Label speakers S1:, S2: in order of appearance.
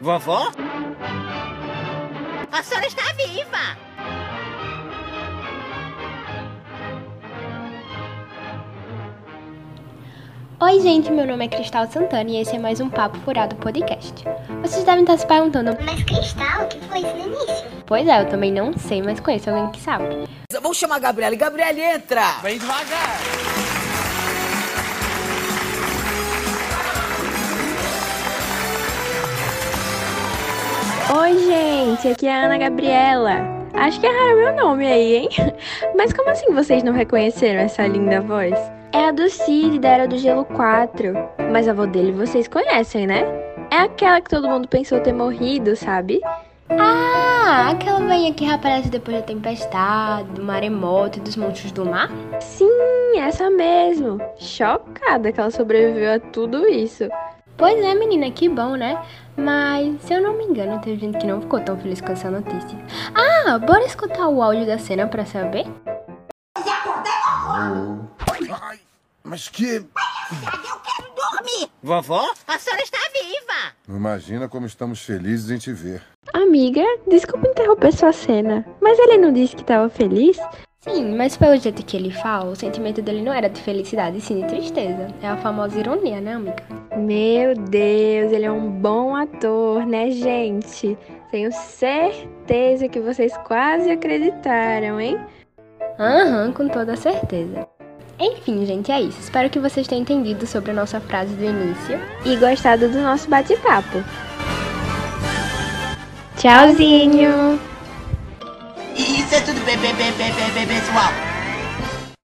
S1: Vovó? A senhora está viva!
S2: Oi, gente, meu nome é Cristal Santana e esse é mais um Papo Furado Podcast. Vocês devem estar se perguntando,
S3: Mas Cristal, o que foi isso no início?
S2: pois é, eu também não sei, mas conheço alguém que sabe.
S4: Vamos chamar a Gabriela. Gabriela, entra!
S1: Vem devagar!
S5: Oi, gente, aqui é a Ana Gabriela. Acho que erraram meu nome aí, hein? Mas como assim vocês não reconheceram essa linda voz? É a do Cid, da Era do Gelo 4. Mas a avó dele vocês conhecem, né? É aquela que todo mundo pensou ter morrido, sabe?
S2: Ah, aquela velhinha que reaparece depois da tempestade, do maremoto e dos monstros do mar?
S5: Sim, essa mesmo. Chocada que ela sobreviveu a tudo isso.
S2: Pois é, menina, que bom, né? Mas, se eu não me engano, teve gente que não ficou tão feliz com essa notícia. Ah, bora escutar o áudio da cena pra saber?
S6: Ai, mas que.
S1: Vovó? A senhora está viva!
S6: Imagina como estamos felizes em te ver.
S5: Amiga, desculpa interromper sua cena, mas ele não disse que estava feliz?
S2: Sim, mas pelo jeito que ele fala, o sentimento dele não era de felicidade, sim de tristeza. É a famosa ironia, né, amiga?
S5: Meu Deus, ele é um bom ator, né, gente? Tenho certeza que vocês quase acreditaram, hein?
S2: Aham, com toda certeza. Enfim, gente, é isso. Espero que vocês tenham entendido sobre a nossa frase do início.
S5: E gostado do nosso bate-papo. Tchauzinho!
S1: Isso é tudo, bebê, bebê, bebê, pessoal!